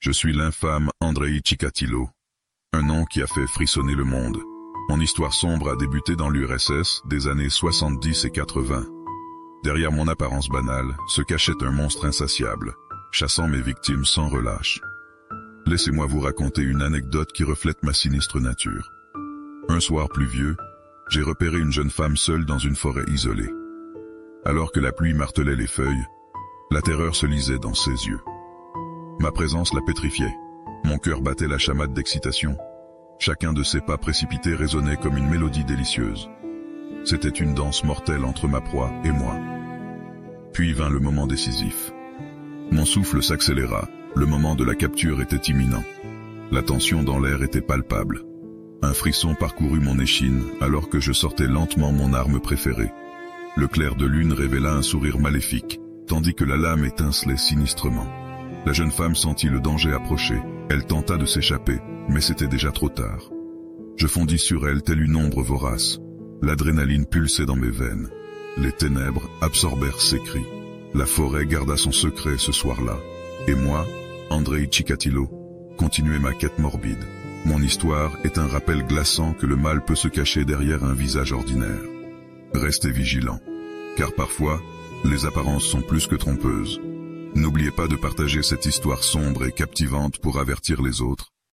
Je suis l'infâme Andrei Chikatilo, un nom qui a fait frissonner le monde. Mon histoire sombre a débuté dans l'URSS des années 70 et 80. Derrière mon apparence banale se cachait un monstre insatiable, chassant mes victimes sans relâche. Laissez-moi vous raconter une anecdote qui reflète ma sinistre nature. Un soir pluvieux, j'ai repéré une jeune femme seule dans une forêt isolée. Alors que la pluie martelait les feuilles, la terreur se lisait dans ses yeux. Ma présence la pétrifiait. Mon cœur battait la chamade d'excitation. Chacun de ses pas précipités résonnait comme une mélodie délicieuse. C'était une danse mortelle entre ma proie et moi. Puis vint le moment décisif. Mon souffle s'accéléra, le moment de la capture était imminent. La tension dans l'air était palpable. Un frisson parcourut mon échine alors que je sortais lentement mon arme préférée. Le clair de lune révéla un sourire maléfique, tandis que la lame étincelait sinistrement. La jeune femme sentit le danger approcher. Elle tenta de s'échapper, mais c'était déjà trop tard. Je fondis sur elle telle une ombre vorace. L'adrénaline pulsait dans mes veines. Les ténèbres absorbèrent ses cris. La forêt garda son secret ce soir-là. Et moi, Andrei Chikatilo, continuais ma quête morbide. Mon histoire est un rappel glaçant que le mal peut se cacher derrière un visage ordinaire. Restez vigilants, car parfois, les apparences sont plus que trompeuses. N'oubliez pas de partager cette histoire sombre et captivante pour avertir les autres.